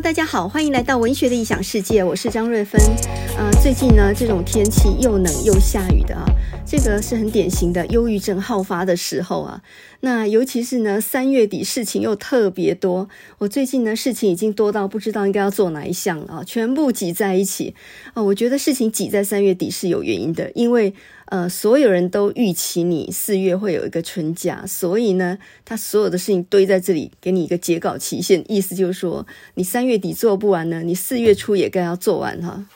大家好，欢迎来到文学的异想世界，我是张瑞芬。呃，最近呢，这种天气又冷又下雨的啊，这个是很典型的忧郁症好发的时候啊。那尤其是呢，三月底事情又特别多。我最近呢，事情已经多到不知道应该要做哪一项了啊，全部挤在一起啊。我觉得事情挤在三月底是有原因的，因为呃，所有人都预期你四月会有一个春假，所以呢，他所有的事情堆在这里，给你一个截稿期限，意思就是说，你三月底做不完呢，你四月初也该要做完哈。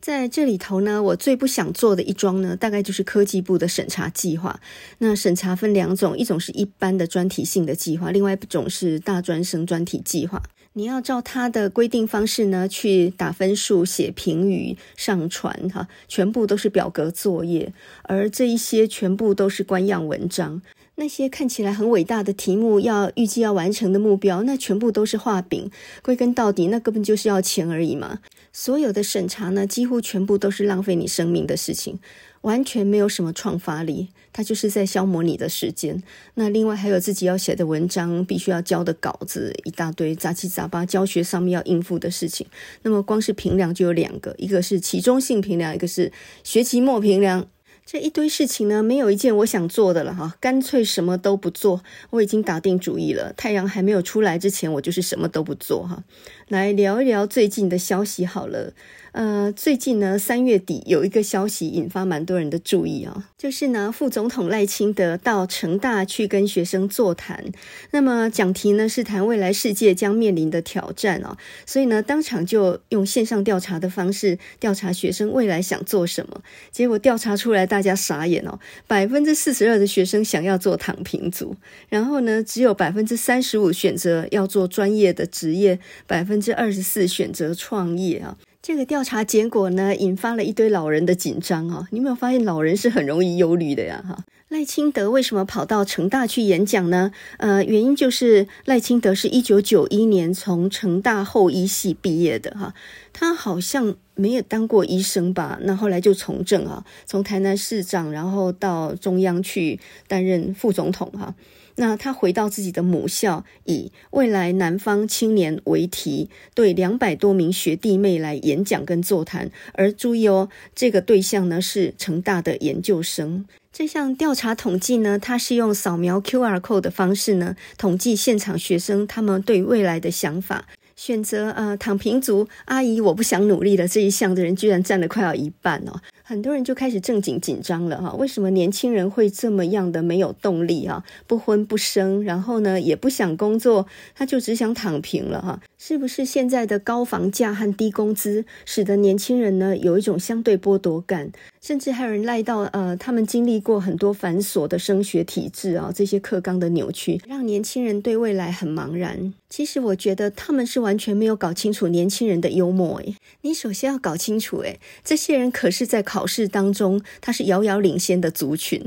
在这里头呢，我最不想做的一桩呢，大概就是科技部的审查计划。那审查分两种，一种是一般的专题性的计划，另外一种是大专生专题计划。你要照他的规定方式呢，去打分数、写评语、上传哈，全部都是表格作业，而这一些全部都是官样文章。那些看起来很伟大的题目，要预计要完成的目标，那全部都是画饼。归根到底，那根本就是要钱而已嘛。所有的审查呢，几乎全部都是浪费你生命的事情，完全没有什么创发力。它就是在消磨你的时间。那另外还有自己要写的文章，必须要交的稿子，一大堆杂七杂八，教学上面要应付的事情。那么光是评量就有两个，一个是期中性评量，一个是学期末评量。这一堆事情呢，没有一件我想做的了哈，干脆什么都不做。我已经打定主意了，太阳还没有出来之前，我就是什么都不做哈。来聊一聊最近的消息好了。呃，最近呢，三月底有一个消息引发蛮多人的注意、哦，就是呢，副总统赖清德到成大去跟学生座谈，那么讲题呢是谈未来世界将面临的挑战哦，所以呢，当场就用线上调查的方式调查学生未来想做什么，结果调查出来大家傻眼哦，百分之四十二的学生想要做躺平族，然后呢，只有百分之三十五选择要做专业的职业，百分之二十四选择创业啊。这个调查结果呢，引发了一堆老人的紧张啊！你有没有发现，老人是很容易忧虑的呀？哈，赖清德为什么跑到成大去演讲呢？呃，原因就是赖清德是一九九一年从成大后医系毕业的哈，他好像没有当过医生吧？那后来就从政啊，从台南市长，然后到中央去担任副总统哈。那他回到自己的母校，以未来南方青年为题，对两百多名学弟妹来演讲跟座谈。而注意哦，这个对象呢是成大的研究生。这项调查统计呢，它是用扫描 QR code 的方式呢，统计现场学生他们对未来的想法。选择呃躺平族阿姨，我不想努力了这一项的人，居然占了快要一半哦。很多人就开始正经紧张了哈，为什么年轻人会这么样的没有动力哈？不婚不生，然后呢也不想工作，他就只想躺平了哈？是不是现在的高房价和低工资，使得年轻人呢有一种相对剥夺感？甚至还有人赖到呃，他们经历过很多繁琐的升学体制啊，这些课纲的扭曲，让年轻人对未来很茫然。其实我觉得他们是完全没有搞清楚年轻人的幽默诶。你首先要搞清楚诶，这些人可是在考考试当中他是遥遥领先的族群，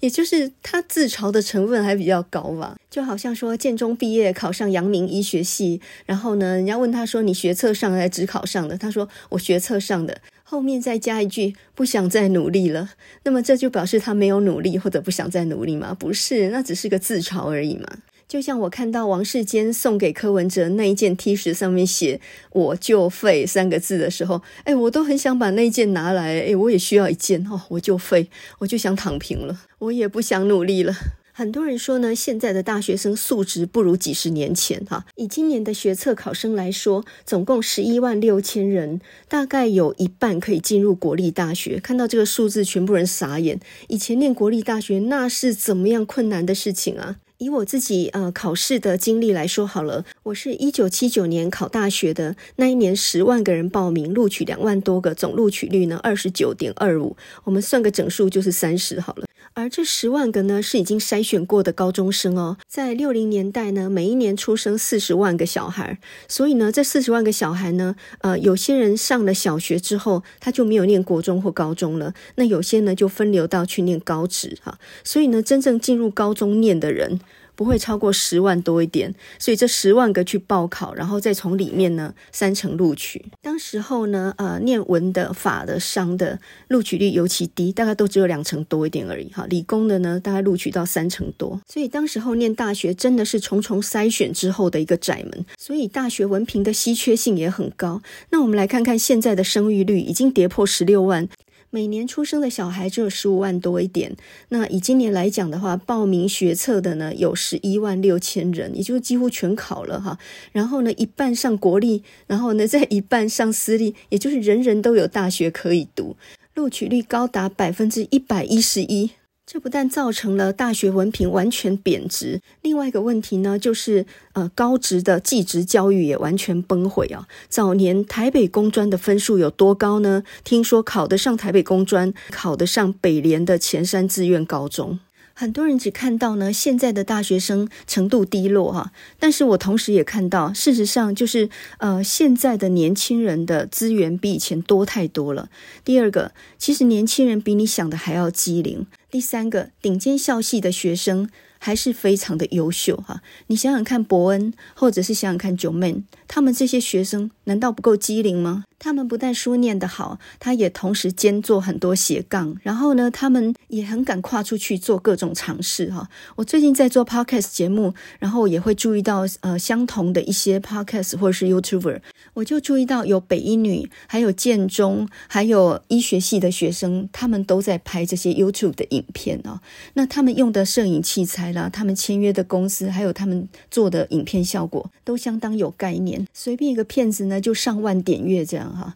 也就是他自嘲的成分还比较高吧。就好像说建中毕业考上阳明医学系，然后呢，人家问他说，你学测上还是指考上的？他说我学测上的。后面再加一句不想再努力了，那么这就表示他没有努力或者不想再努力吗？不是，那只是个自嘲而已嘛。就像我看到王世坚送给柯文哲那一件 T 恤上面写“我就废”三个字的时候，哎，我都很想把那件拿来，哎，我也需要一件哦，我就废，我就想躺平了，我也不想努力了。很多人说呢，现在的大学生素质不如几十年前哈。以今年的学测考生来说，总共十一万六千人，大概有一半可以进入国立大学。看到这个数字，全部人傻眼。以前念国立大学那是怎么样困难的事情啊？以我自己呃考试的经历来说好了，我是一九七九年考大学的，那一年十万个人报名，录取两万多个，总录取率呢二十九点二五，我们算个整数就是三十好了。而这十万个呢，是已经筛选过的高中生哦。在六零年代呢，每一年出生四十万个小孩，所以呢，这四十万个小孩呢，呃，有些人上了小学之后，他就没有念国中或高中了。那有些呢，就分流到去念高职哈。所以呢，真正进入高中念的人，不会超过十万多一点，所以这十万个去报考，然后再从里面呢三成录取。当时候呢，呃，念文的、法的、商的录取率尤其低，大概都只有两成多一点而已。哈，理工的呢，大概录取到三成多。所以当时候念大学真的是重重筛选之后的一个窄门，所以大学文凭的稀缺性也很高。那我们来看看现在的生育率已经跌破十六万。每年出生的小孩只有十五万多一点。那以今年来讲的话，报名学测的呢有十一万六千人，也就是几乎全考了哈。然后呢，一半上国立，然后呢再一半上私立，也就是人人都有大学可以读，录取率高达百分之一百一十一。这不但造成了大学文凭完全贬值，另外一个问题呢，就是呃高职的技职教育也完全崩毁啊。早年台北工专的分数有多高呢？听说考得上台北工专，考得上北联的前山志愿高中。很多人只看到呢，现在的大学生程度低落哈，但是我同时也看到，事实上就是呃，现在的年轻人的资源比以前多太多了。第二个，其实年轻人比你想的还要机灵。第三个，顶尖校系的学生还是非常的优秀哈。你想想看，伯恩或者是想想看九妹，他们这些学生难道不够机灵吗？他们不但书念得好，他也同时兼做很多斜杠，然后呢，他们也很敢跨出去做各种尝试哈。我最近在做 podcast 节目，然后也会注意到呃相同的一些 podcast 或者是 YouTuber，我就注意到有北医女，还有建中，还有医学系的学生，他们都在拍这些 YouTube 的影片哦。那他们用的摄影器材啦，他们签约的公司，还有他们做的影片效果，都相当有概念。随便一个片子呢，就上万点阅这样。哈，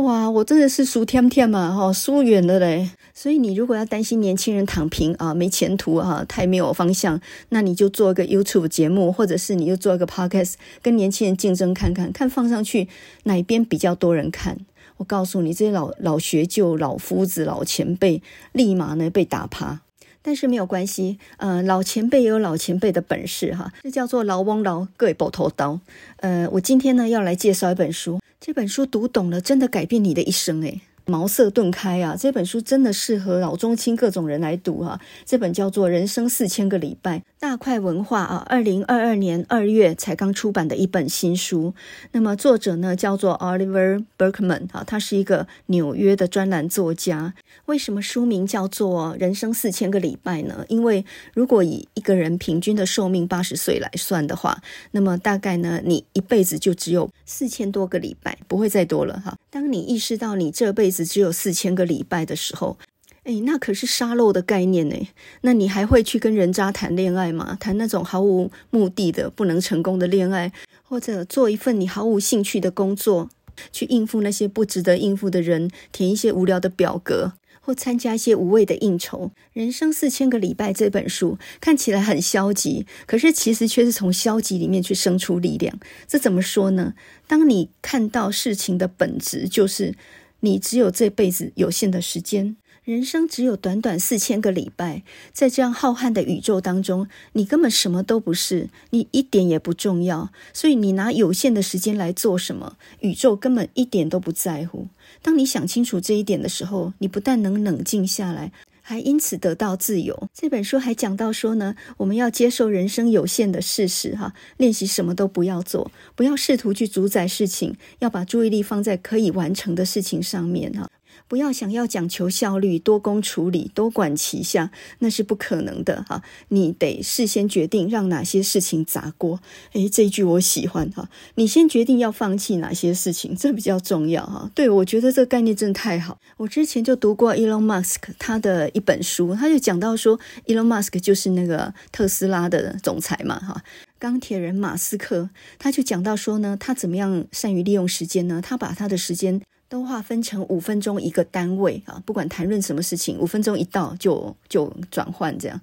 哇，我真的是输天天嘛，哈，输远了嘞。所以你如果要担心年轻人躺平啊，没前途啊，太没有方向，那你就做一个 YouTube 节目，或者是你就做一个 Podcast，跟年轻人竞争看看，看放上去哪边比较多人看。我告诉你，这些老老学究、老夫子、老前辈，立马呢被打趴。但是没有关系，呃，老前辈也有老前辈的本事哈，这叫做老翁老各位抱头刀。呃，我今天呢要来介绍一本书。这本书读懂了，真的改变你的一生诶，茅塞顿开啊！这本书真的适合老中青各种人来读哈、啊。这本叫做《人生四千个礼拜》。大块文化啊，二零二二年二月才刚出版的一本新书。那么作者呢叫做 Oliver Berkman 啊，他是一个纽约的专栏作家。为什么书名叫做《人生四千个礼拜》呢？因为如果以一个人平均的寿命八十岁来算的话，那么大概呢，你一辈子就只有四千多个礼拜，不会再多了哈。当你意识到你这辈子只有四千个礼拜的时候，诶，那可是沙漏的概念呢。那你还会去跟人渣谈恋爱吗？谈那种毫无目的的、不能成功的恋爱，或者做一份你毫无兴趣的工作，去应付那些不值得应付的人，填一些无聊的表格，或参加一些无谓的应酬？人生四千个礼拜这本书看起来很消极，可是其实却是从消极里面去生出力量。这怎么说呢？当你看到事情的本质，就是你只有这辈子有限的时间。人生只有短短四千个礼拜，在这样浩瀚的宇宙当中，你根本什么都不是，你一点也不重要。所以你拿有限的时间来做什么？宇宙根本一点都不在乎。当你想清楚这一点的时候，你不但能冷静下来，还因此得到自由。这本书还讲到说呢，我们要接受人生有限的事实，哈，练习什么都不要做，不要试图去主宰事情，要把注意力放在可以完成的事情上面，哈。不要想要讲求效率，多工处理，多管齐下，那是不可能的哈。你得事先决定让哪些事情砸锅。诶，这一句我喜欢哈。你先决定要放弃哪些事情，这比较重要哈。对，我觉得这个概念真的太好。我之前就读过 Elon Musk 他的一本书，他就讲到说，Elon Musk 就是那个特斯拉的总裁嘛哈。钢铁人马斯克他就讲到说呢，他怎么样善于利用时间呢？他把他的时间。都划分成五分钟一个单位啊，不管谈论什么事情，五分钟一到就就转换这样。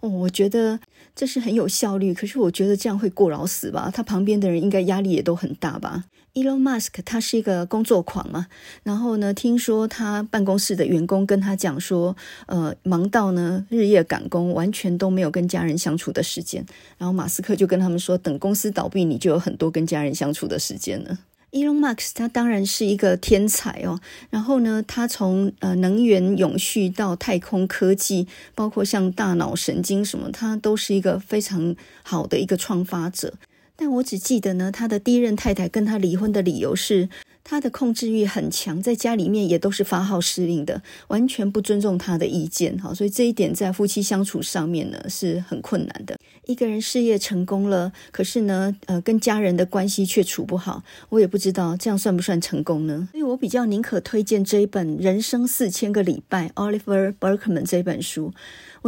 哦，我觉得这是很有效率，可是我觉得这样会过劳死吧？他旁边的人应该压力也都很大吧？Elon Musk 他是一个工作狂嘛，然后呢，听说他办公室的员工跟他讲说，呃，忙到呢日夜赶工，完全都没有跟家人相处的时间。然后马斯克就跟他们说，等公司倒闭，你就有很多跟家人相处的时间了。Elon Musk 他当然是一个天才哦，然后呢，他从呃能源永续到太空科技，包括像大脑神经什么，他都是一个非常好的一个创发者。但我只记得呢，他的第一任太太跟他离婚的理由是，他的控制欲很强，在家里面也都是发号施令的，完全不尊重他的意见哈，所以这一点在夫妻相处上面呢是很困难的。一个人事业成功了，可是呢，呃，跟家人的关系却处不好，我也不知道这样算不算成功呢？所以我比较宁可推荐这一本《人生四千个礼拜》Oliver Berkman 这本书。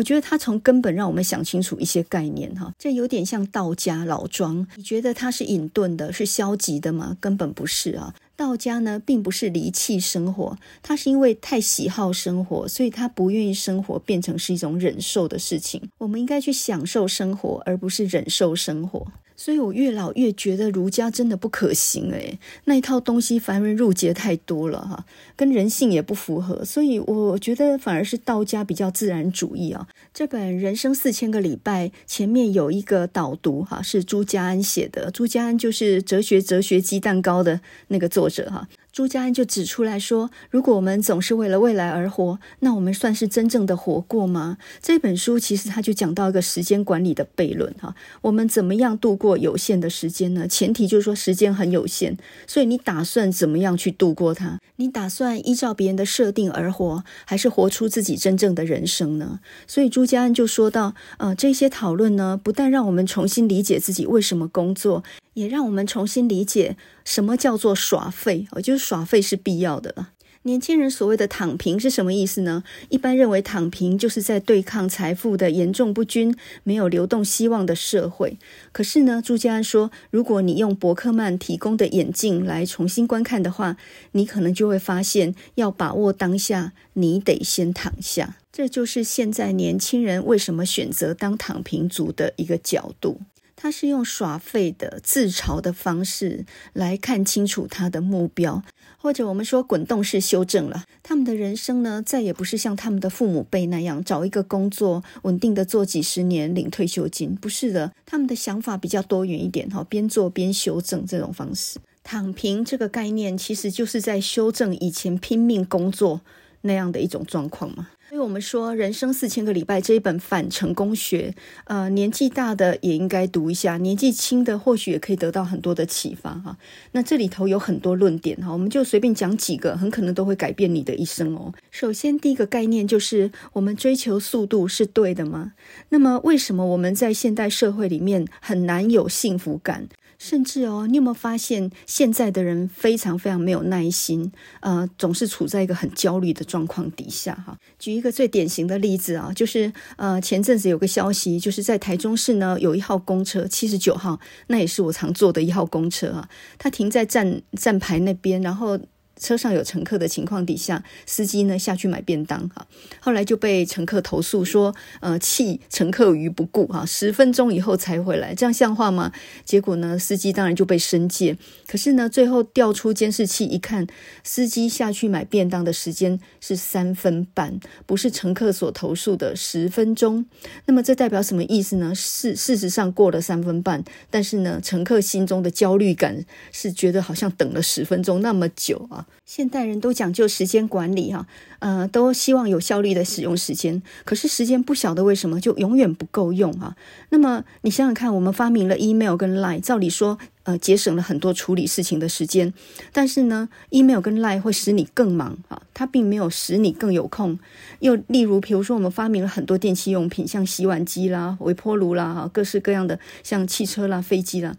我觉得他从根本让我们想清楚一些概念哈，这有点像道家老庄。你觉得他是隐遁的，是消极的吗？根本不是啊。道家呢，并不是离弃生活，他是因为太喜好生活，所以他不愿意生活变成是一种忍受的事情。我们应该去享受生活，而不是忍受生活。所以我越老越觉得儒家真的不可行诶，那一套东西繁文縟节太多了哈，跟人性也不符合。所以我觉得反而是道家比较自然主义啊。这本《人生四千个礼拜》前面有一个导读哈，是朱家安写的。朱家安就是哲学哲学鸡蛋糕的那个作者哈。朱家安就指出来说，如果我们总是为了未来而活，那我们算是真正的活过吗？这本书其实他就讲到一个时间管理的悖论哈。我们怎么样度过有限的时间呢？前提就是说时间很有限，所以你打算怎么样去度过它？你打算依照别人的设定而活，还是活出自己真正的人生呢？所以朱家安就说到，呃，这些讨论呢，不但让我们重新理解自己为什么工作。也让我们重新理解什么叫做耍废，哦，就是耍废是必要的了。年轻人所谓的躺平是什么意思呢？一般认为躺平就是在对抗财富的严重不均、没有流动希望的社会。可是呢，朱家安说，如果你用伯克曼提供的眼镜来重新观看的话，你可能就会发现，要把握当下，你得先躺下。这就是现在年轻人为什么选择当躺平族的一个角度。他是用耍废的自嘲的方式来看清楚他的目标，或者我们说滚动式修正了。他们的人生呢，再也不是像他们的父母辈那样找一个工作稳定的做几十年领退休金，不是的。他们的想法比较多元一点，哈，边做边修正这种方式。躺平这个概念，其实就是在修正以前拼命工作那样的一种状况嘛。所以我们说，《人生四千个礼拜》这一本反成功学，呃，年纪大的也应该读一下，年纪轻的或许也可以得到很多的启发哈。那这里头有很多论点哈，我们就随便讲几个，很可能都会改变你的一生哦。首先，第一个概念就是，我们追求速度是对的吗？那么，为什么我们在现代社会里面很难有幸福感？甚至哦，你有没有发现现在的人非常非常没有耐心，呃，总是处在一个很焦虑的状况底下哈。举一个最典型的例子啊，就是呃前阵子有个消息，就是在台中市呢有一号公车七十九号，那也是我常坐的一号公车啊，它停在站站牌那边，然后。车上有乘客的情况底下，司机呢下去买便当哈，后来就被乘客投诉说，呃，弃乘客于不顾哈，十分钟以后才回来，这样像话吗？结果呢，司机当然就被申诫。可是呢，最后调出监视器一看，司机下去买便当的时间是三分半，不是乘客所投诉的十分钟。那么这代表什么意思呢？事事实上过了三分半，但是呢，乘客心中的焦虑感是觉得好像等了十分钟那么久啊。现代人都讲究时间管理哈，呃，都希望有效率的使用时间。可是时间不晓得为什么就永远不够用哈。那么你想想看，我们发明了 email 跟 line，照理说呃节省了很多处理事情的时间，但是呢，email 跟 line 会使你更忙啊，它并没有使你更有空。又例如，比如说我们发明了很多电器用品，像洗碗机啦、微波炉啦，各式各样的像汽车啦、飞机啦。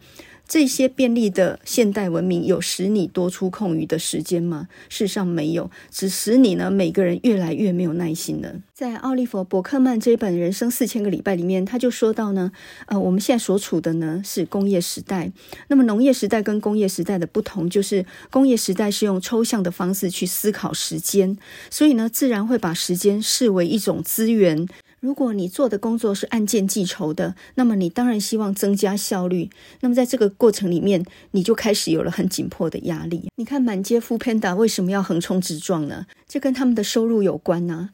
这些便利的现代文明有使你多出空余的时间吗？事实上没有，只使你呢每个人越来越没有耐心了。在奥利弗·伯克曼这一本《人生四千个礼拜》里面，他就说到呢，呃，我们现在所处的呢是工业时代。那么农业时代跟工业时代的不同，就是工业时代是用抽象的方式去思考时间，所以呢，自然会把时间视为一种资源。如果你做的工作是按件计酬的，那么你当然希望增加效率。那么在这个过程里面，你就开始有了很紧迫的压力。你看满街 f o o Panda 为什么要横冲直撞呢？这跟他们的收入有关呢。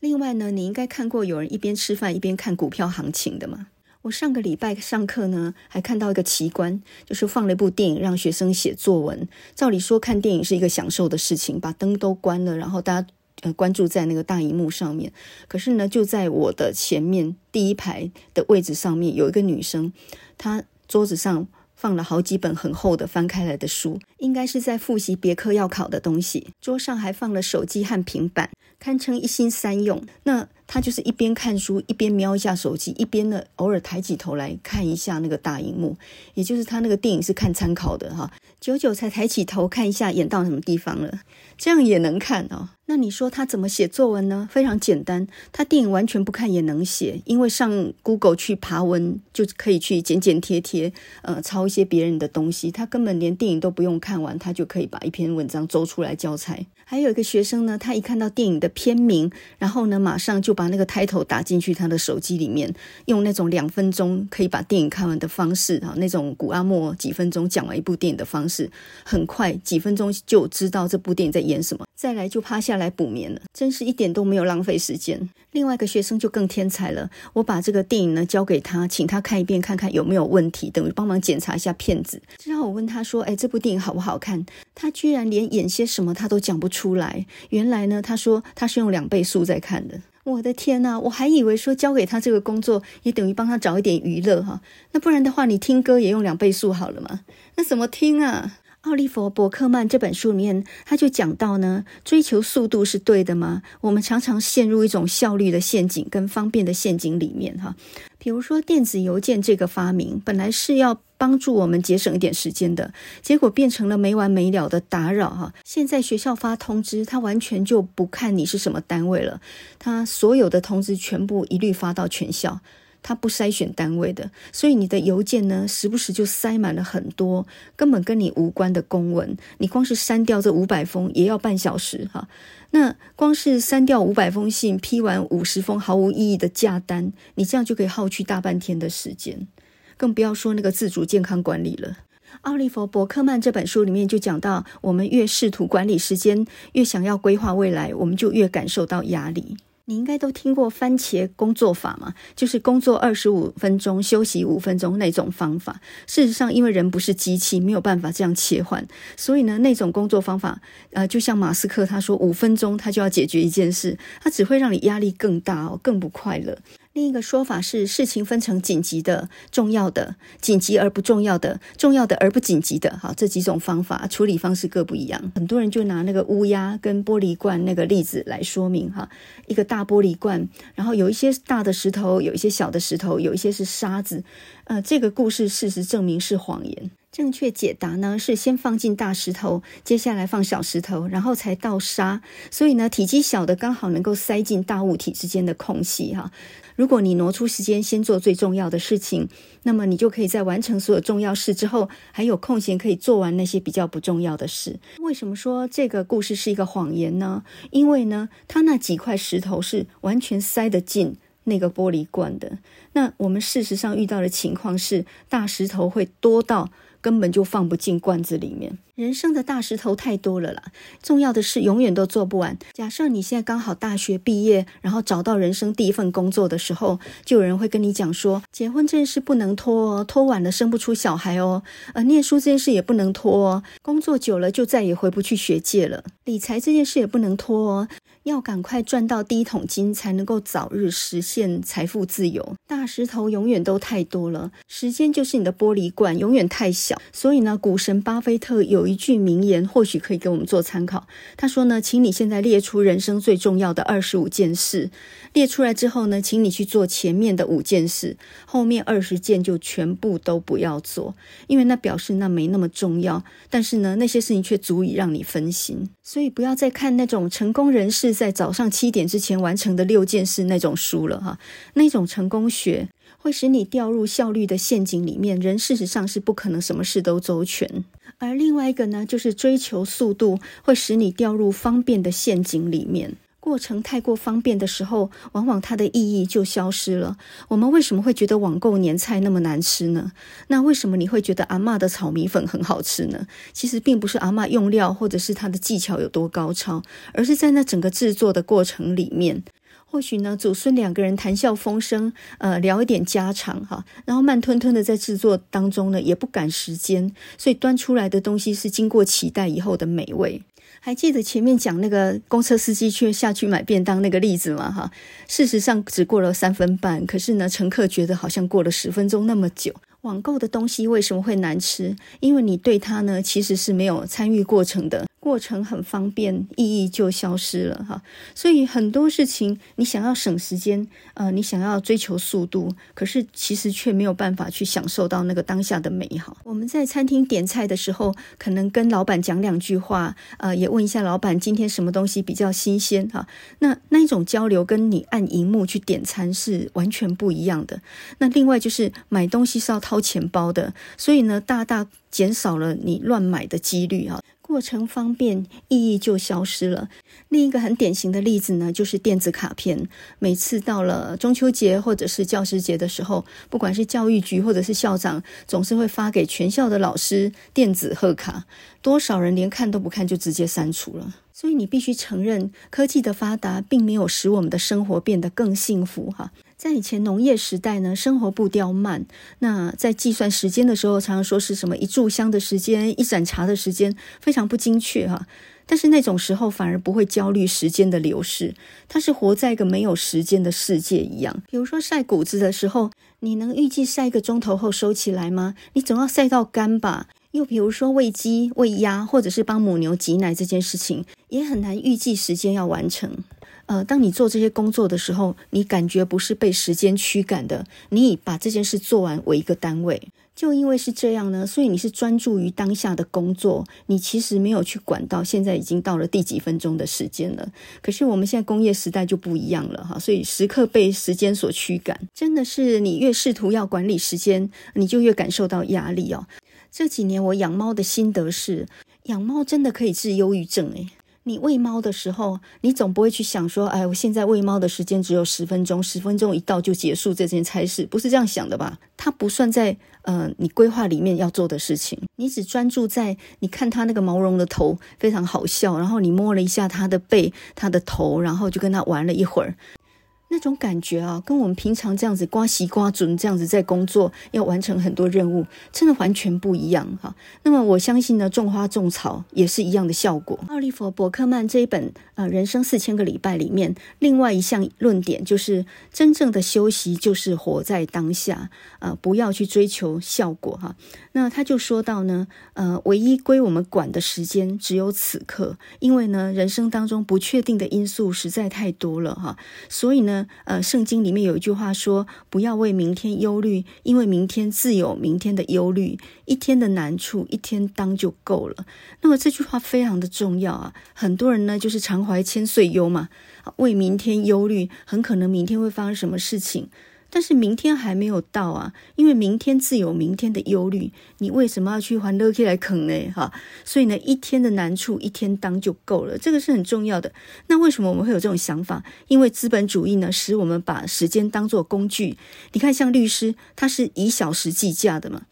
另外呢，你应该看过有人一边吃饭一边看股票行情的吗？我上个礼拜上课呢，还看到一个奇观，就是放了一部电影让学生写作文。照理说看电影是一个享受的事情，把灯都关了，然后大家呃关注在那个大荧幕上面。可是呢，就在我的前面第一排的位置上面，有一个女生，她桌子上。放了好几本很厚的翻开来的书，应该是在复习别科要考的东西。桌上还放了手机和平板，堪称一心三用。那他就是一边看书，一边瞄一下手机，一边呢偶尔抬起头来看一下那个大荧幕。也就是他那个电影是看参考的哈，久久才抬起头看一下演到什么地方了，这样也能看哦。那你说他怎么写作文呢？非常简单，他电影完全不看也能写，因为上 Google 去爬文就可以去剪剪贴贴，呃，抄一些别人的东西。他根本连电影都不用看完，他就可以把一篇文章诌出来教材。还有一个学生呢，他一看到电影的片名，然后呢，马上就把那个 title 打进去他的手机里面，用那种两分钟可以把电影看完的方式啊，那种古阿莫几分钟讲完一部电影的方式，很快几分钟就知道这部电影在演什么，再来就趴下来补眠了，真是一点都没有浪费时间。另外一个学生就更天才了，我把这个电影呢交给他，请他看一遍，看看有没有问题，等于帮忙检查一下片子。之后我问他说：“哎，这部电影好不好看？”他居然连演些什么他都讲不出出来。原来呢，他说他是用两倍速在看的。我的天呐，我还以为说交给他这个工作也等于帮他找一点娱乐哈。那不然的话，你听歌也用两倍速好了吗？那怎么听啊？奥利弗·伯克曼这本书里面，他就讲到呢，追求速度是对的吗？我们常常陷入一种效率的陷阱跟方便的陷阱里面哈。比如说电子邮件这个发明，本来是要帮助我们节省一点时间的，结果变成了没完没了的打扰哈。现在学校发通知，他完全就不看你是什么单位了，他所有的通知全部一律发到全校。他不筛选单位的，所以你的邮件呢，时不时就塞满了很多根本跟你无关的公文。你光是删掉这五百封也要半小时哈。那光是删掉五百封信，批完五十封毫无意义的假单，你这样就可以耗去大半天的时间。更不要说那个自主健康管理了。奥利弗·伯克曼这本书里面就讲到，我们越试图管理时间，越想要规划未来，我们就越感受到压力。你应该都听过番茄工作法嘛，就是工作二十五分钟，休息五分钟那种方法。事实上，因为人不是机器，没有办法这样切换，所以呢，那种工作方法，呃，就像马斯克他说，五分钟他就要解决一件事，他只会让你压力更大哦，更不快乐。另一个说法是，事情分成紧急的、重要的、紧急而不重要的、重要的而不紧急的，好，这几种方法处理方式各不一样。很多人就拿那个乌鸦跟玻璃罐那个例子来说明哈，一个大玻璃罐，然后有一些大的石头，有一些小的石头，有一些是沙子。呃，这个故事事实证明是谎言。正确解答呢是先放进大石头，接下来放小石头，然后才倒沙。所以呢，体积小的刚好能够塞进大物体之间的空隙哈。如果你挪出时间先做最重要的事情，那么你就可以在完成所有重要事之后，还有空闲可以做完那些比较不重要的事。为什么说这个故事是一个谎言呢？因为呢，它那几块石头是完全塞得进那个玻璃罐的。那我们事实上遇到的情况是，大石头会多到。根本就放不进罐子里面。人生的大石头太多了啦，重要的事永远都做不完。假设你现在刚好大学毕业，然后找到人生第一份工作的时候，就有人会跟你讲说，结婚这件事不能拖哦，拖晚了生不出小孩哦。呃，念书这件事也不能拖哦，工作久了就再也回不去学界了。理财这件事也不能拖哦。要赶快赚到第一桶金，才能够早日实现财富自由。大石头永远都太多了，时间就是你的玻璃罐，永远太小。所以呢，股神巴菲特有一句名言，或许可以给我们做参考。他说呢，请你现在列出人生最重要的二十五件事，列出来之后呢，请你去做前面的五件事，后面二十件就全部都不要做，因为那表示那没那么重要。但是呢，那些事情却足以让你分心。所以不要再看那种成功人士。在早上七点之前完成的六件事那种书了哈，那种成功学会使你掉入效率的陷阱里面。人事实上是不可能什么事都周全，而另外一个呢，就是追求速度会使你掉入方便的陷阱里面。过程太过方便的时候，往往它的意义就消失了。我们为什么会觉得网购年菜那么难吃呢？那为什么你会觉得阿嬷的炒米粉很好吃呢？其实并不是阿嬷用料或者是她的技巧有多高超，而是在那整个制作的过程里面。或许呢，祖孙两个人谈笑风生，呃，聊一点家常哈，然后慢吞吞的在制作当中呢，也不赶时间，所以端出来的东西是经过期待以后的美味。还记得前面讲那个公车司机去下去买便当那个例子吗？哈，事实上只过了三分半，可是呢，乘客觉得好像过了十分钟那么久。网购的东西为什么会难吃？因为你对它呢，其实是没有参与过程的。过程很方便，意义就消失了哈。所以很多事情，你想要省时间，呃，你想要追求速度，可是其实却没有办法去享受到那个当下的美好。我们在餐厅点菜的时候，可能跟老板讲两句话，呃，也问一下老板今天什么东西比较新鲜哈。那那一种交流，跟你按荧幕去点餐是完全不一样的。那另外就是买东西是要掏钱包的，所以呢，大大减少了你乱买的几率哈。过程方便，意义就消失了。另一个很典型的例子呢，就是电子卡片。每次到了中秋节或者是教师节的时候，不管是教育局或者是校长，总是会发给全校的老师电子贺卡。多少人连看都不看就直接删除了。所以你必须承认，科技的发达并没有使我们的生活变得更幸福哈。在以前农业时代呢，生活步调慢，那在计算时间的时候，常常说是什么一炷香的时间、一盏茶的时间，非常不精确哈。但是那种时候反而不会焦虑时间的流逝，它是活在一个没有时间的世界一样。比如说晒谷子的时候，你能预计晒一个钟头后收起来吗？你总要晒到干吧。又比如说喂鸡、喂鸭，或者是帮母牛挤奶这件事情，也很难预计时间要完成。呃，当你做这些工作的时候，你感觉不是被时间驱赶的，你以把这件事做完为一个单位。就因为是这样呢，所以你是专注于当下的工作，你其实没有去管到现在已经到了第几分钟的时间了。可是我们现在工业时代就不一样了哈，所以时刻被时间所驱赶，真的是你越试图要管理时间，你就越感受到压力哦。这几年我养猫的心得是，养猫真的可以治忧郁症诶。你喂猫的时候，你总不会去想说，哎，我现在喂猫的时间只有十分钟，十分钟一到就结束这件差事，不是这样想的吧？它不算在呃你规划里面要做的事情，你只专注在你看它那个毛绒的头非常好笑，然后你摸了一下它的背、它的头，然后就跟它玩了一会儿。那种感觉啊，跟我们平常这样子刮西瓜准这样子在工作，要完成很多任务，真的完全不一样哈。那么我相信呢，种花种草也是一样的效果。奥利弗·伯克曼这一本呃《人生四千个礼拜》里面，另外一项论点就是，真正的休息就是活在当下，呃，不要去追求效果哈。那他就说到呢，呃，唯一归我们管的时间只有此刻，因为呢，人生当中不确定的因素实在太多了哈，所以呢。呃，圣经里面有一句话说：“不要为明天忧虑，因为明天自有明天的忧虑。一天的难处，一天当就够了。”那么这句话非常的重要啊！很多人呢，就是常怀千岁忧嘛，为明天忧虑，很可能明天会发生什么事情。但是明天还没有到啊，因为明天自有明天的忧虑，你为什么要去还乐起来啃呢？哈，所以呢，一天的难处一天当就够了，这个是很重要的。那为什么我们会有这种想法？因为资本主义呢，使我们把时间当作工具。你看，像律师，他是以小时计价的嘛，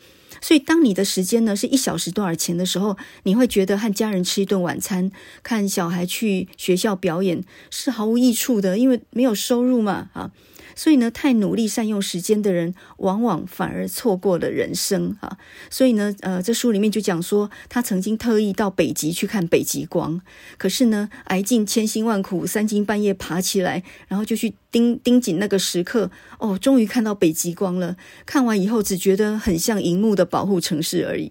所以当你的时间呢是一小时多少钱的时候，你会觉得和家人吃一顿晚餐、看小孩去学校表演是毫无益处的，因为没有收入嘛，啊。所以呢，太努力善用时间的人，往往反而错过了人生啊。所以呢，呃，这书里面就讲说，他曾经特意到北极去看北极光，可是呢，挨尽千辛万苦，三更半夜爬起来，然后就去盯盯紧那个时刻，哦，终于看到北极光了。看完以后，只觉得很像荧幕的保护城市而已。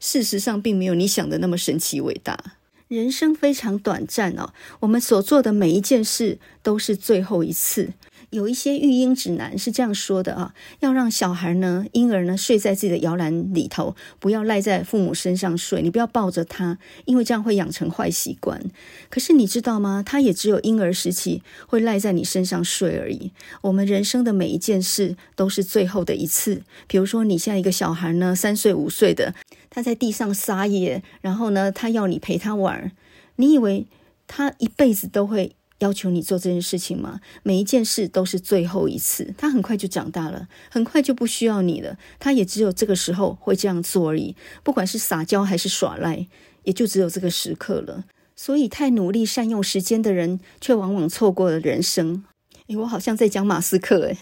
事实上，并没有你想的那么神奇伟大。人生非常短暂哦，我们所做的每一件事都是最后一次。有一些育婴指南是这样说的啊，要让小孩呢，婴儿呢睡在自己的摇篮里头，不要赖在父母身上睡，你不要抱着他，因为这样会养成坏习惯。可是你知道吗？他也只有婴儿时期会赖在你身上睡而已。我们人生的每一件事都是最后的一次。比如说，你现在一个小孩呢，三岁五岁的，他在地上撒野，然后呢，他要你陪他玩，你以为他一辈子都会？要求你做这件事情吗？每一件事都是最后一次。他很快就长大了，很快就不需要你了。他也只有这个时候会这样做而已。不管是撒娇还是耍赖，也就只有这个时刻了。所以，太努力善用时间的人，却往往错过了人生。诶，我好像在讲马斯克诶。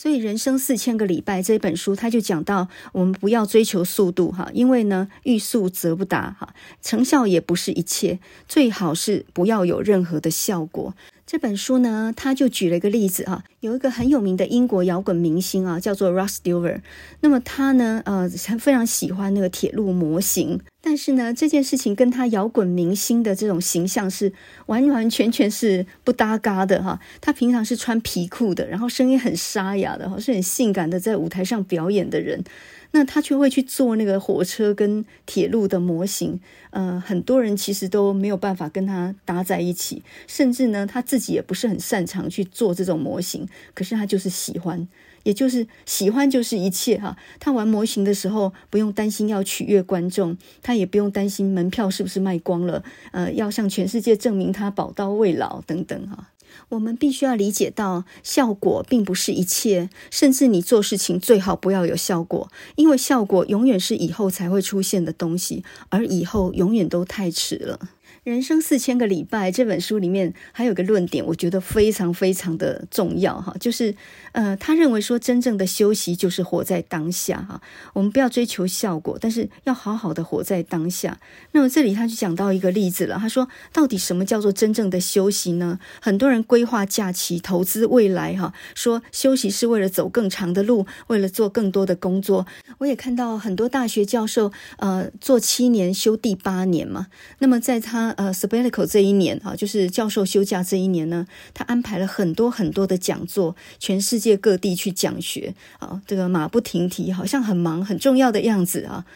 所以，《人生四千个礼拜》这本书，他就讲到，我们不要追求速度哈，因为呢，欲速则不达哈，成效也不是一切，最好是不要有任何的效果。这本书呢，他就举了一个例子啊，有一个很有名的英国摇滚明星啊，叫做 Rod Stewart。那么他呢，呃，非常喜欢那个铁路模型，但是呢，这件事情跟他摇滚明星的这种形象是完完全全是不搭嘎的哈。他平常是穿皮裤的，然后声音很沙哑的哈，是很性感的，在舞台上表演的人。那他却会去做那个火车跟铁路的模型，呃，很多人其实都没有办法跟他搭在一起，甚至呢，他自己也不是很擅长去做这种模型，可是他就是喜欢，也就是喜欢就是一切哈。他玩模型的时候不用担心要取悦观众，他也不用担心门票是不是卖光了，呃，要向全世界证明他宝刀未老等等哈。我们必须要理解到，效果并不是一切，甚至你做事情最好不要有效果，因为效果永远是以后才会出现的东西，而以后永远都太迟了。人生四千个礼拜这本书里面还有个论点，我觉得非常非常的重要哈，就是呃，他认为说真正的休息就是活在当下哈，我们不要追求效果，但是要好好的活在当下。那么这里他就讲到一个例子了，他说到底什么叫做真正的休息呢？很多人规划假期、投资未来哈，说休息是为了走更长的路，为了做更多的工作。我也看到很多大学教授呃做七年休第八年嘛，那么在他。呃，Sabbatical 这一年啊，就是教授休假这一年呢，他安排了很多很多的讲座，全世界各地去讲学啊，这个马不停蹄，好像很忙很重要的样子啊。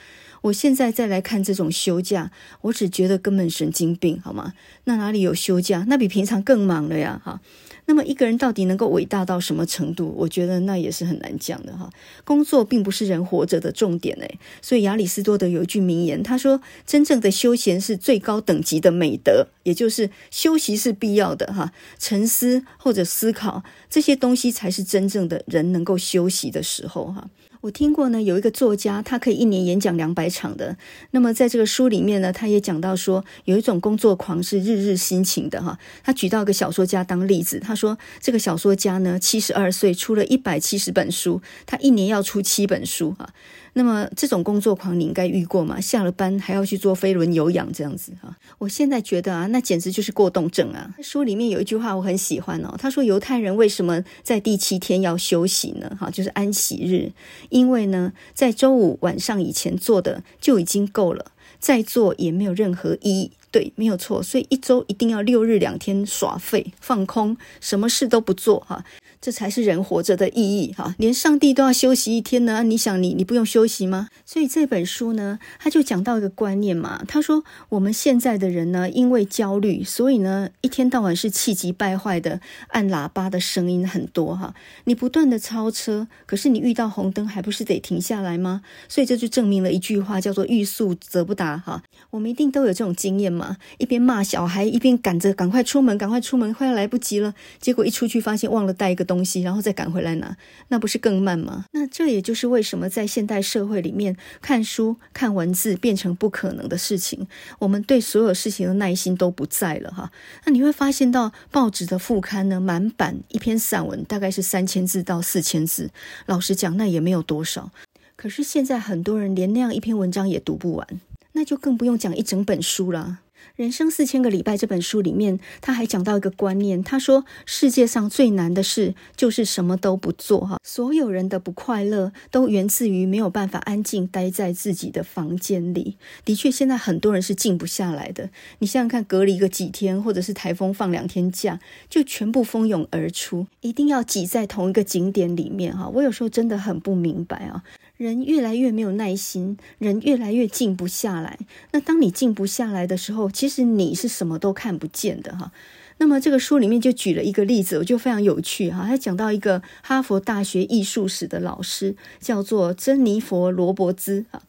我现在再来看这种休假，我只觉得根本神经病，好吗？那哪里有休假？那比平常更忙了呀，哈。那么一个人到底能够伟大到什么程度？我觉得那也是很难讲的哈。工作并不是人活着的重点诶，所以亚里士多德有一句名言，他说：“真正的休闲是最高等级的美德，也就是休息是必要的哈。沉思或者思考这些东西才是真正的人能够休息的时候哈。”我听过呢，有一个作家，他可以一年演讲两百场的。那么在这个书里面呢，他也讲到说，有一种工作狂是日日辛勤的哈。他举到一个小说家当例子，他说这个小说家呢，七十二岁出了一百七十本书，他一年要出七本书哈。那么这种工作狂你应该遇过吗？下了班还要去做飞轮有氧这样子哈。我现在觉得啊，那简直就是过动症啊。书里面有一句话我很喜欢哦，他说犹太人为什么在第七天要休息呢？哈，就是安息日，因为呢，在周五晚上以前做的就已经够了，再做也没有任何意义。对，没有错，所以一周一定要六日两天耍废放空，什么事都不做哈。这才是人活着的意义哈！连上帝都要休息一天呢，你想你你不用休息吗？所以这本书呢，他就讲到一个观念嘛。他说我们现在的人呢，因为焦虑，所以呢，一天到晚是气急败坏的，按喇叭的声音很多哈。你不断的超车，可是你遇到红灯还不是得停下来吗？所以这就证明了一句话，叫做欲速则不达哈。我们一定都有这种经验嘛，一边骂小孩，一边赶着赶快出门，赶快出门，快要来不及了，结果一出去发现忘了带一个东。东西，然后再赶回来拿，那不是更慢吗？那这也就是为什么在现代社会里面，看书、看文字变成不可能的事情。我们对所有事情的耐心都不在了哈。那你会发现到报纸的副刊呢，满版一篇散文大概是三千字到四千字，老实讲，那也没有多少。可是现在很多人连那样一篇文章也读不完，那就更不用讲一整本书了。人生四千个礼拜这本书里面，他还讲到一个观念，他说世界上最难的事就是什么都不做哈。所有人的不快乐都源自于没有办法安静待在自己的房间里。的确，现在很多人是静不下来的。你想想看，隔离个几天，或者是台风放两天假，就全部蜂拥而出，一定要挤在同一个景点里面哈。我有时候真的很不明白啊。人越来越没有耐心，人越来越静不下来。那当你静不下来的时候，其实你是什么都看不见的哈。那么这个书里面就举了一个例子，我就非常有趣哈。他讲到一个哈佛大学艺术史的老师，叫做珍妮佛·罗伯兹啊。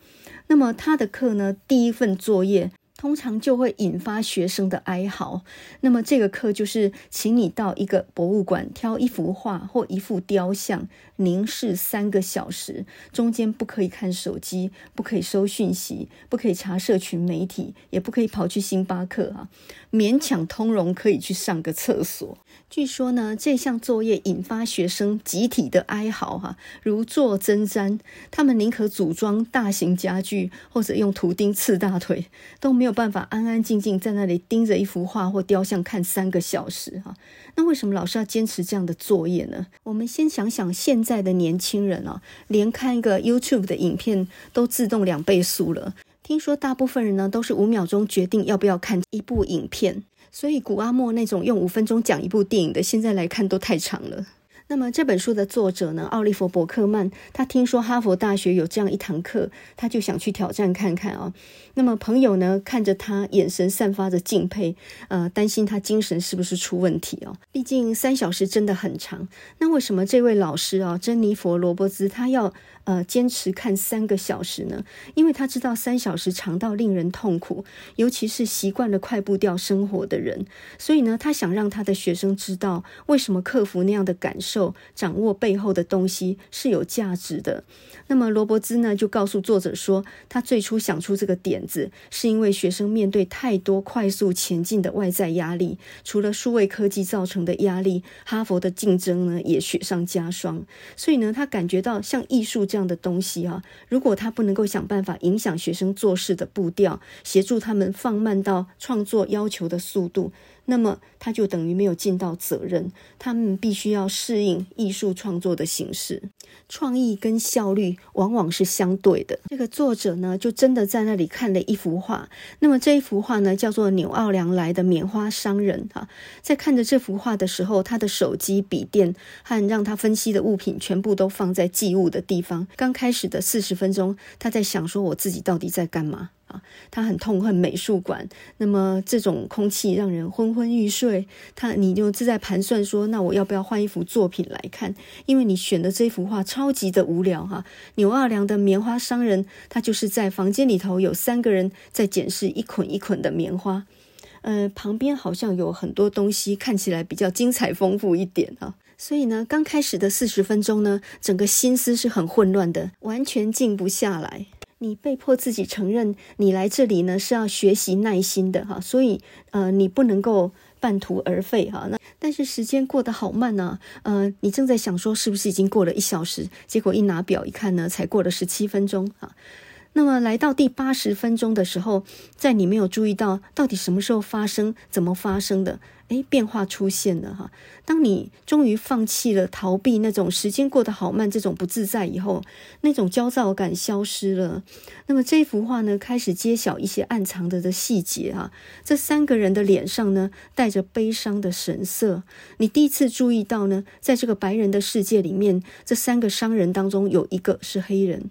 那么他的课呢，第一份作业通常就会引发学生的哀嚎。那么这个课就是请你到一个博物馆挑一幅画或一幅雕像，凝视三个小时，中间不可以看手机，不可以收讯息，不可以查社群媒体，也不可以跑去星巴克啊，勉强通融可以去上个厕所。据说呢，这项作业引发学生集体的哀嚎哈，如坐针毡，他们宁可组装大型家具，或者用图钉刺大腿，都没有办法安安静静在那里盯着一幅画或雕像看三个小时哈。那为什么老师要坚持这样的作业呢？我们先想想现在的年轻人啊，连看一个 YouTube 的影片都自动两倍速了。听说大部分人呢，都是五秒钟决定要不要看一部影片。所以古阿莫那种用五分钟讲一部电影的，现在来看都太长了。那么这本书的作者呢，奥利弗·伯克曼，他听说哈佛大学有这样一堂课，他就想去挑战看看啊。那么朋友呢，看着他，眼神散发着敬佩，呃，担心他精神是不是出问题哦？毕竟三小时真的很长。那为什么这位老师啊，珍妮佛·罗伯兹，他要？呃，坚持看三个小时呢，因为他知道三小时长到令人痛苦，尤其是习惯了快步调生活的人。所以呢，他想让他的学生知道，为什么克服那样的感受，掌握背后的东西是有价值的。那么罗伯兹呢，就告诉作者说，他最初想出这个点子，是因为学生面对太多快速前进的外在压力，除了数位科技造成的压力，哈佛的竞争呢也雪上加霜。所以呢，他感觉到像艺术这样的东西啊，如果他不能够想办法影响学生做事的步调，协助他们放慢到创作要求的速度。那么他就等于没有尽到责任，他们必须要适应艺术创作的形式，创意跟效率往往是相对的。这个作者呢，就真的在那里看了一幅画。那么这一幅画呢，叫做纽奥良来的棉花商人哈，在看着这幅画的时候，他的手机、笔电和让他分析的物品全部都放在寄物的地方。刚开始的四十分钟，他在想说：“我自己到底在干嘛？”啊，他很痛恨美术馆，那么这种空气让人昏昏欲睡。他，你就自在盘算说，那我要不要换一幅作品来看？因为你选的这幅画超级的无聊哈。牛二良的棉花商人，他就是在房间里头有三个人在检视一捆一捆的棉花，呃，旁边好像有很多东西，看起来比较精彩丰富一点啊。所以呢，刚开始的四十分钟呢，整个心思是很混乱的，完全静不下来。你被迫自己承认，你来这里呢是要学习耐心的哈，所以呃，你不能够半途而废哈。那但是时间过得好慢呢，呃，你正在想说是不是已经过了一小时，结果一拿表一看呢，才过了十七分钟啊。那么来到第八十分钟的时候，在你没有注意到到底什么时候发生、怎么发生的，哎，变化出现了哈。当你终于放弃了逃避那种时间过得好慢这种不自在以后，那种焦躁感消失了。那么这幅画呢，开始揭晓一些暗藏着的细节哈。这三个人的脸上呢，带着悲伤的神色。你第一次注意到呢，在这个白人的世界里面，这三个商人当中有一个是黑人。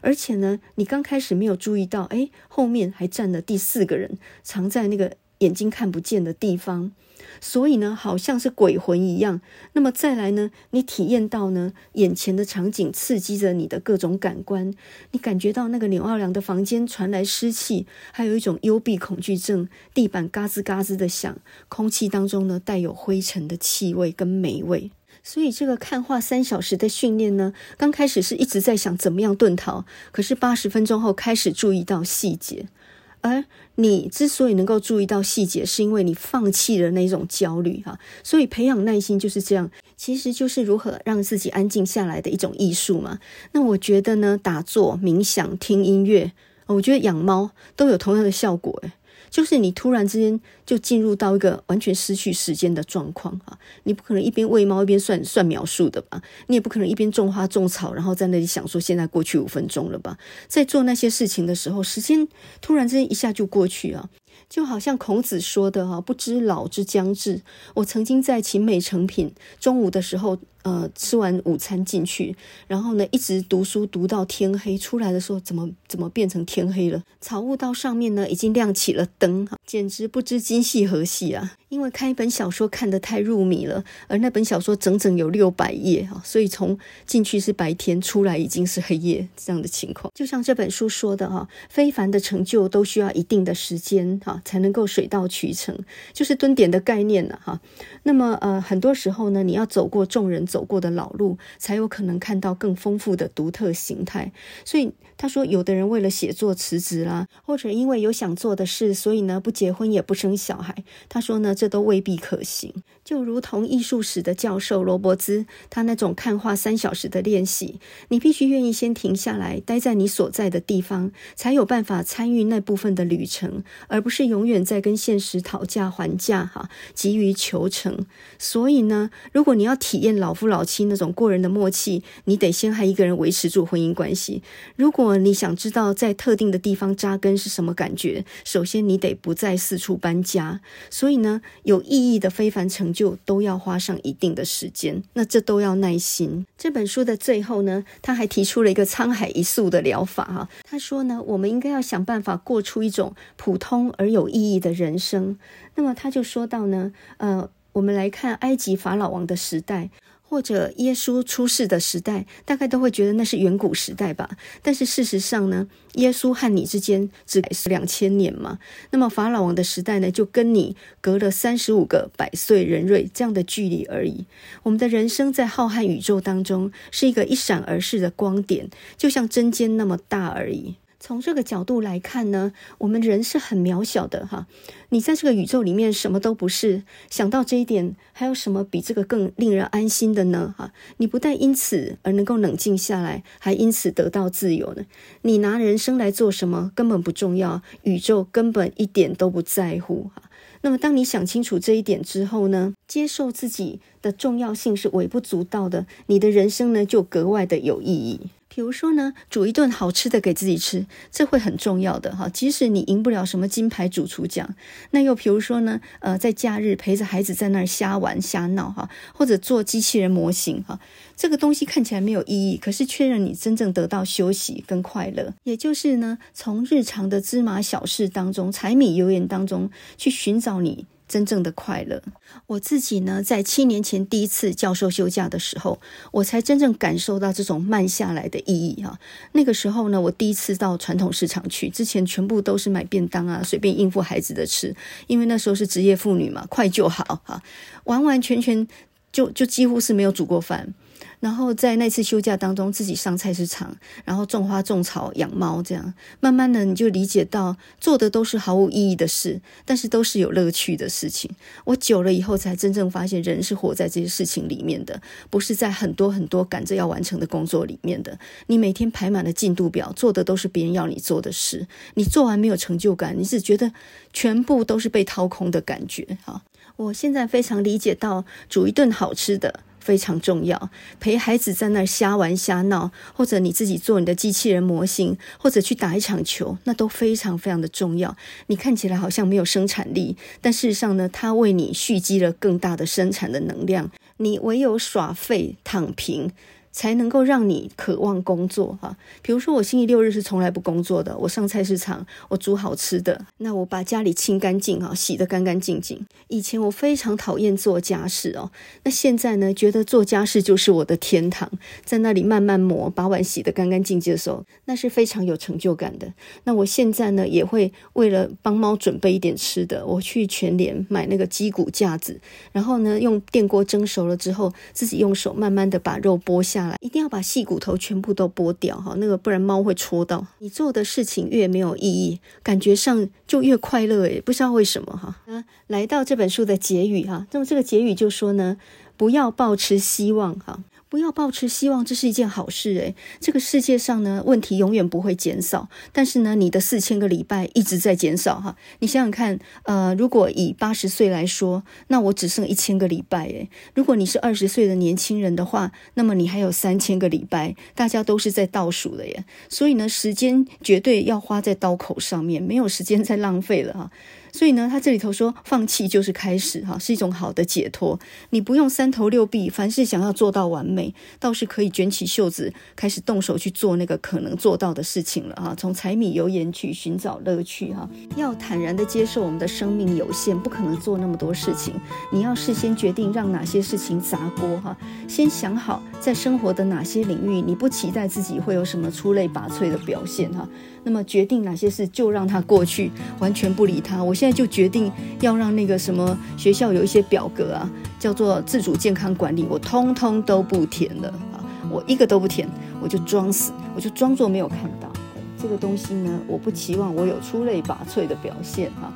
而且呢，你刚开始没有注意到，哎，后面还站了第四个人，藏在那个眼睛看不见的地方，所以呢，好像是鬼魂一样。那么再来呢，你体验到呢，眼前的场景刺激着你的各种感官，你感觉到那个纽奥良的房间传来湿气，还有一种幽闭恐惧症，地板嘎吱嘎吱的响，空气当中呢，带有灰尘的气味跟霉味。所以这个看画三小时的训练呢，刚开始是一直在想怎么样遁逃，可是八十分钟后开始注意到细节，而你之所以能够注意到细节，是因为你放弃了那种焦虑哈。所以培养耐心就是这样，其实就是如何让自己安静下来的一种艺术嘛。那我觉得呢，打坐、冥想、听音乐，我觉得养猫都有同样的效果诶。就是你突然之间就进入到一个完全失去时间的状况啊！你不可能一边喂猫一边算算秒数的吧？你也不可能一边种花种草，然后在那里想说现在过去五分钟了吧？在做那些事情的时候，时间突然之间一下就过去啊！就好像孔子说的哈，不知老之将至。我曾经在勤美诚品中午的时候，呃，吃完午餐进去，然后呢，一直读书读到天黑，出来的时候怎么怎么变成天黑了？草悟道上面呢，已经亮起了灯，哈，简直不知今夕何夕啊！因为看一本小说看得太入迷了，而那本小说整整有六百页哈，所以从进去是白天，出来已经是黑夜这样的情况。就像这本书说的哈，非凡的成就都需要一定的时间哈，才能够水到渠成，就是蹲点的概念了哈。那么呃，很多时候呢，你要走过众人走过的老路，才有可能看到更丰富的独特形态。所以他说，有的人为了写作辞职啦，或者因为有想做的事，所以呢不结婚也不生小孩。他说呢。这都未必可行，就如同艺术史的教授罗伯兹，他那种看画三小时的练习，你必须愿意先停下来，待在你所在的地方，才有办法参与那部分的旅程，而不是永远在跟现实讨价还价，哈，急于求成。所以呢，如果你要体验老夫老妻那种过人的默契，你得先和一个人维持住婚姻关系。如果你想知道在特定的地方扎根是什么感觉，首先你得不再四处搬家。所以呢，有意义的非凡成就都要花上一定的时间，那这都要耐心。这本书的最后呢，他还提出了一个沧海一粟的疗法哈。他说呢，我们应该要想办法过出一种普通而有意义的人生。那么他就说到呢，呃，我们来看埃及法老王的时代。或者耶稣出世的时代，大概都会觉得那是远古时代吧。但是事实上呢，耶稣和你之间只是两千年嘛。那么法老王的时代呢，就跟你隔了三十五个百岁人瑞这样的距离而已。我们的人生在浩瀚宇宙当中是一个一闪而逝的光点，就像针尖那么大而已。从这个角度来看呢，我们人是很渺小的哈。你在这个宇宙里面什么都不是。想到这一点，还有什么比这个更令人安心的呢？哈，你不但因此而能够冷静下来，还因此得到自由呢。你拿人生来做什么根本不重要，宇宙根本一点都不在乎哈。那么当你想清楚这一点之后呢，接受自己的重要性是微不足道的，你的人生呢就格外的有意义。比如说呢，煮一顿好吃的给自己吃，这会很重要的哈。即使你赢不了什么金牌主厨奖，那又比如说呢，呃，在假日陪着孩子在那儿瞎玩瞎闹哈，或者做机器人模型哈，这个东西看起来没有意义，可是却让你真正得到休息跟快乐。也就是呢，从日常的芝麻小事当中、柴米油盐当中去寻找你真正的快乐。我自己呢，在七年前第一次教授休假的时候，我才真正感受到这种慢下来的意义哈。那个时候呢，我第一次到传统市场去，之前全部都是买便当啊，随便应付孩子的吃，因为那时候是职业妇女嘛，快就好哈，完完全全就就几乎是没有煮过饭。然后在那次休假当中，自己上菜市场，然后种花种草养猫，这样慢慢的你就理解到，做的都是毫无意义的事，但是都是有乐趣的事情。我久了以后才真正发现，人是活在这些事情里面的，不是在很多很多赶着要完成的工作里面的。你每天排满了进度表，做的都是别人要你做的事，你做完没有成就感，你只觉得全部都是被掏空的感觉。哈，我现在非常理解到，煮一顿好吃的。非常重要，陪孩子在那儿瞎玩瞎闹，或者你自己做你的机器人模型，或者去打一场球，那都非常非常的重要。你看起来好像没有生产力，但事实上呢，它为你蓄积了更大的生产的能量。你唯有耍废躺平，才能够让你渴望工作哈。比如说，我星期六日是从来不工作的，我上菜市场，我煮好吃的，那我把家里清干净哈，洗得干干净净。以前我非常讨厌做家事哦，那现在呢，觉得做家事就是我的天堂，在那里慢慢磨，把碗洗得干干净净的时候，那是非常有成就感的。那我现在呢，也会为了帮猫准备一点吃的，我去全联买那个鸡骨架子，然后呢，用电锅蒸熟了之后，自己用手慢慢的把肉剥下。一定要把细骨头全部都剥掉哈，那个不然猫会戳到。你做的事情越没有意义，感觉上就越快乐诶，不知道为什么哈。那，来到这本书的结语哈，那么这个结语就说呢，不要抱持希望哈。不要抱持希望，这是一件好事诶。这个世界上呢，问题永远不会减少，但是呢，你的四千个礼拜一直在减少哈。你想想看，呃，如果以八十岁来说，那我只剩一千个礼拜诶。如果你是二十岁的年轻人的话，那么你还有三千个礼拜，大家都是在倒数的耶。所以呢，时间绝对要花在刀口上面，没有时间再浪费了哈。所以呢，他这里头说放弃就是开始哈，是一种好的解脱。你不用三头六臂，凡事想要做到完美，倒是可以卷起袖子，开始动手去做那个可能做到的事情了哈。从柴米油盐去寻找乐趣哈，要坦然的接受我们的生命有限，不可能做那么多事情。你要事先决定让哪些事情砸锅哈，先想好在生活的哪些领域你不期待自己会有什么出类拔萃的表现哈。那么决定哪些事就让它过去，完全不理它。我现在就决定要让那个什么学校有一些表格啊，叫做自主健康管理，我通通都不填了啊，我一个都不填，我就装死，我就装作没有看到。这个东西呢，我不期望我有出类拔萃的表现啊。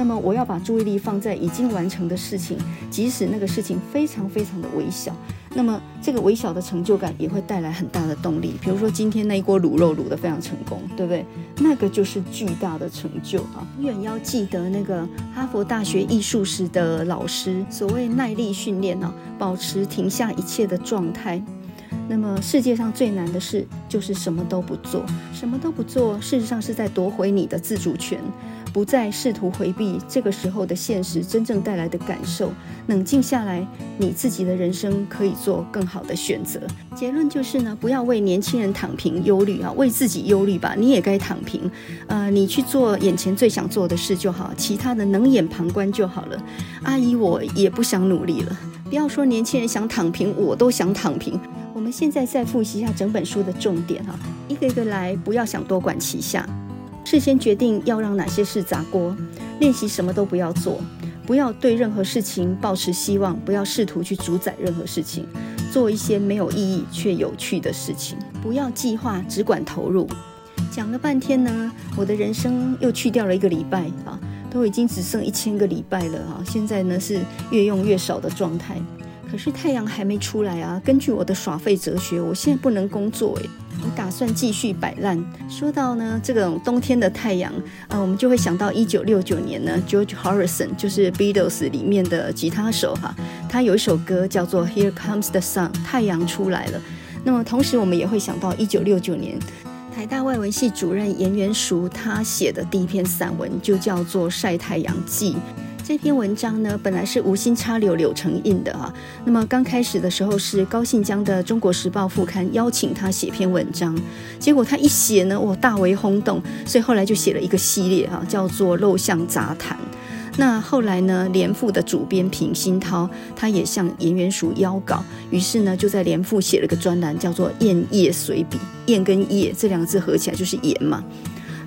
那么我要把注意力放在已经完成的事情，即使那个事情非常非常的微小，那么这个微小的成就感也会带来很大的动力。比如说今天那一锅卤肉卤得非常成功，对不对？那个就是巨大的成就啊！永远要记得那个哈佛大学艺术史的老师所谓耐力训练啊，保持停下一切的状态。那么世界上最难的事就是什么都不做，什么都不做，事实上是在夺回你的自主权。不再试图回避这个时候的现实真正带来的感受，冷静下来，你自己的人生可以做更好的选择。结论就是呢，不要为年轻人躺平忧虑啊，为自己忧虑吧，你也该躺平。呃，你去做眼前最想做的事就好，其他的冷眼旁观就好了。阿姨，我也不想努力了。不要说年轻人想躺平，我都想躺平。我们现在再复习一下整本书的重点哈，一个一个来，不要想多管齐下。事先决定要让哪些事砸锅，练习什么都不要做，不要对任何事情抱持希望，不要试图去主宰任何事情，做一些没有意义却有趣的事情，不要计划，只管投入。讲了半天呢，我的人生又去掉了一个礼拜啊，都已经只剩一千个礼拜了啊，现在呢是越用越少的状态，可是太阳还没出来啊。根据我的耍废哲学，我现在不能工作诶。我打算继续摆烂。说到呢，这个冬天的太阳啊、我们就会想到一九六九年呢，George Harrison 就是 Beatles 里面的吉他手哈，他有一首歌叫做 Here Comes the Sun，太阳出来了。那么同时我们也会想到一九六九年，台大外文系主任颜元淑他写的第一篇散文就叫做《晒太阳记》。这篇文章呢，本来是无心插柳柳成荫的啊。那么刚开始的时候是高信江的《中国时报》副刊邀请他写篇文章，结果他一写呢，我大为轰动，所以后来就写了一个系列啊，叫做《陋巷杂谈》。那后来呢，连副的主编平鑫涛他也向颜元淑邀稿，于是呢就在连副写了个专栏，叫做《燕叶随笔》，燕跟叶这两个字合起来就是盐嘛。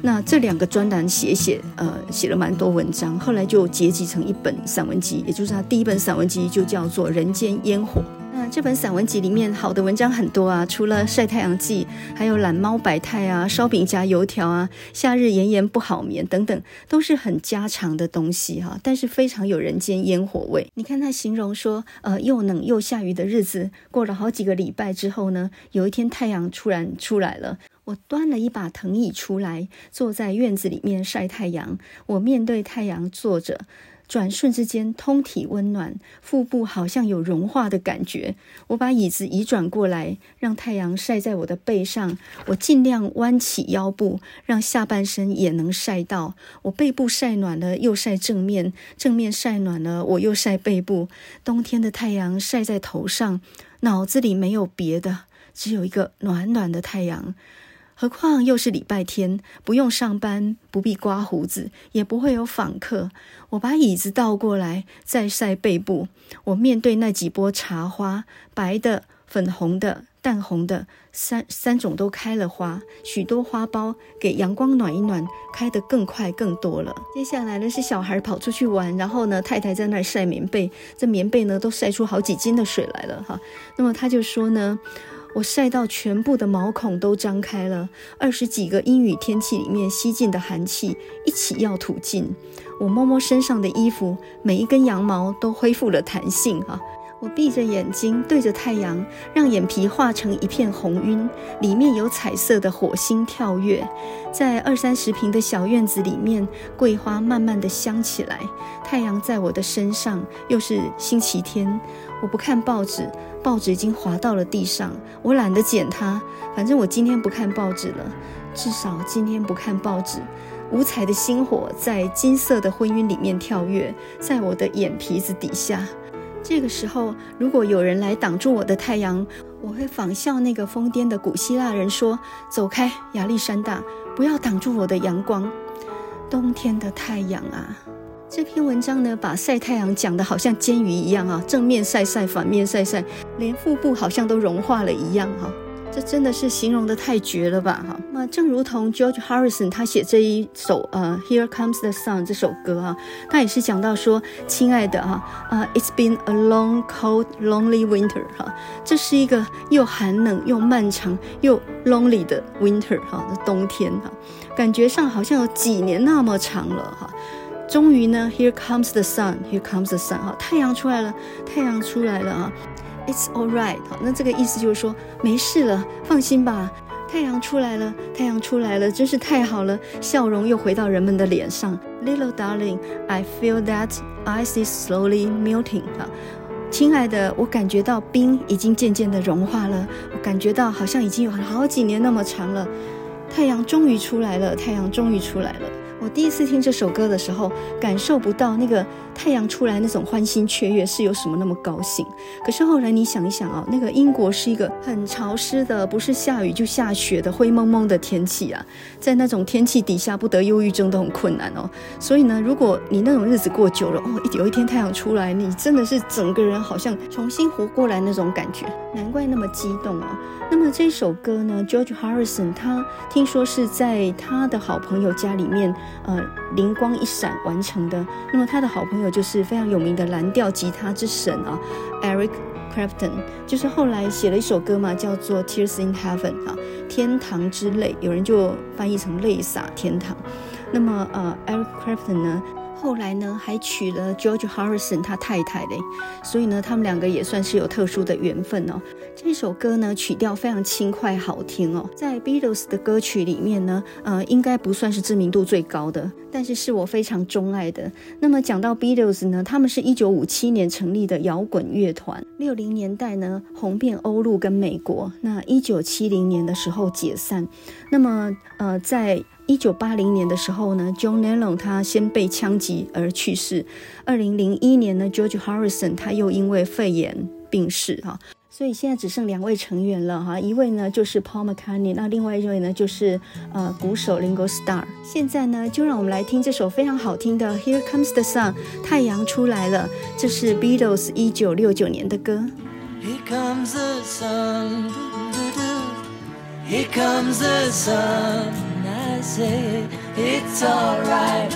那这两个专栏写写，呃，写了蛮多文章，后来就结集成一本散文集，也就是他第一本散文集就叫做《人间烟火》。那这本散文集里面好的文章很多啊，除了《晒太阳记》，还有《懒猫百态》啊，《烧饼夹油条》啊，《夏日炎炎不好眠》等等，都是很家常的东西哈，但是非常有人间烟火味。你看他形容说，呃，又冷又下雨的日子，过了好几个礼拜之后呢，有一天太阳突然出来了。我端了一把藤椅出来，坐在院子里面晒太阳。我面对太阳坐着，转瞬之间通体温暖，腹部好像有融化的感觉。我把椅子移转过来，让太阳晒在我的背上。我尽量弯起腰部，让下半身也能晒到。我背部晒暖了，又晒正面；正面晒暖了，我又晒背部。冬天的太阳晒在头上，脑子里没有别的，只有一个暖暖的太阳。何况又是礼拜天，不用上班，不必刮胡子，也不会有访客。我把椅子倒过来，再晒背部。我面对那几波茶花，白的、粉红的、淡红的，三三种都开了花，许多花苞给阳光暖一暖，开得更快更多了。接下来呢，是小孩跑出去玩，然后呢，太太在那晒棉被，这棉被呢都晒出好几斤的水来了哈。那么他就说呢。我晒到全部的毛孔都张开了，二十几个阴雨天气里面吸进的寒气一起要吐尽。我摸摸身上的衣服，每一根羊毛都恢复了弹性哈。我闭着眼睛对着太阳，让眼皮化成一片红晕，里面有彩色的火星跳跃。在二三十平的小院子里面，桂花慢慢的香起来。太阳在我的身上，又是星期天。我不看报纸，报纸已经滑到了地上，我懒得捡它。反正我今天不看报纸了，至少今天不看报纸。五彩的星火在金色的婚姻里面跳跃，在我的眼皮子底下。这个时候，如果有人来挡住我的太阳，我会仿效那个疯癫的古希腊人说：“走开，亚历山大，不要挡住我的阳光。”冬天的太阳啊！这篇文章呢，把晒太阳讲得好像煎鱼一样啊，正面晒晒，反面晒晒，连腹部好像都融化了一样哈。这真的是形容得太绝了吧哈！那正如同 George Harrison 他写这一首呃 Here Comes the Sun 这首歌啊，他也是讲到说，亲爱的哈啊，It's been a long, cold, lonely winter 哈，这是一个又寒冷又漫长又 lonely 的 winter 哈，的冬天哈，感觉上好像有几年那么长了哈。终于呢，Here comes the sun, Here comes the sun 哈，太阳出来了，太阳出来了啊！It's all right，好，那这个意思就是说没事了，放心吧。太阳出来了，太阳出来了，真是太好了，笑容又回到人们的脸上。Little darling，I feel that ice is slowly melting。哈，亲爱的，我感觉到冰已经渐渐的融化了，我感觉到好像已经有好几年那么长了。太阳终于出来了，太阳终于出来了。我第一次听这首歌的时候，感受不到那个太阳出来那种欢欣雀跃是有什么那么高兴。可是后来你想一想啊，那个英国是一个很潮湿的，不是下雨就下雪的灰蒙蒙的天气啊，在那种天气底下不得忧郁症都很困难哦。所以呢，如果你那种日子过久了，哦，有一天太阳出来，你真的是整个人好像重新活过来那种感觉，难怪那么激动哦。那么这首歌呢，George Harrison 他听说是在他的好朋友家里面。呃，灵光一闪完成的。那么他的好朋友就是非常有名的蓝调吉他之神啊，Eric Clapton，就是后来写了一首歌嘛，叫做《Tears in Heaven》啊，天堂之泪，有人就翻译成泪洒天堂。那么呃，Eric Clapton 呢？后来呢，还娶了 George Harrison 他太太嘞，所以呢，他们两个也算是有特殊的缘分哦。这首歌呢，曲调非常轻快好听哦，在 Beatles 的歌曲里面呢，呃，应该不算是知名度最高的，但是是我非常钟爱的。那么讲到 Beatles 呢，他们是一九五七年成立的摇滚乐团，六零年代呢红遍欧陆跟美国，那一九七零年的时候解散。那么呃，在一九八零年的时候呢，John Lennon 他先被枪击而去世。二零零一年呢，George Harrison 他又因为肺炎病逝哈，所以现在只剩两位成员了哈，一位呢就是 Paul McCartney，那另外一位呢就是呃鼓手 Ringo Starr。现在呢，就让我们来听这首非常好听的《Here Comes the Sun》，太阳出来了，这是 Beatles 一九六九年的歌。he comes the sun, here comes the sun. say it's alright.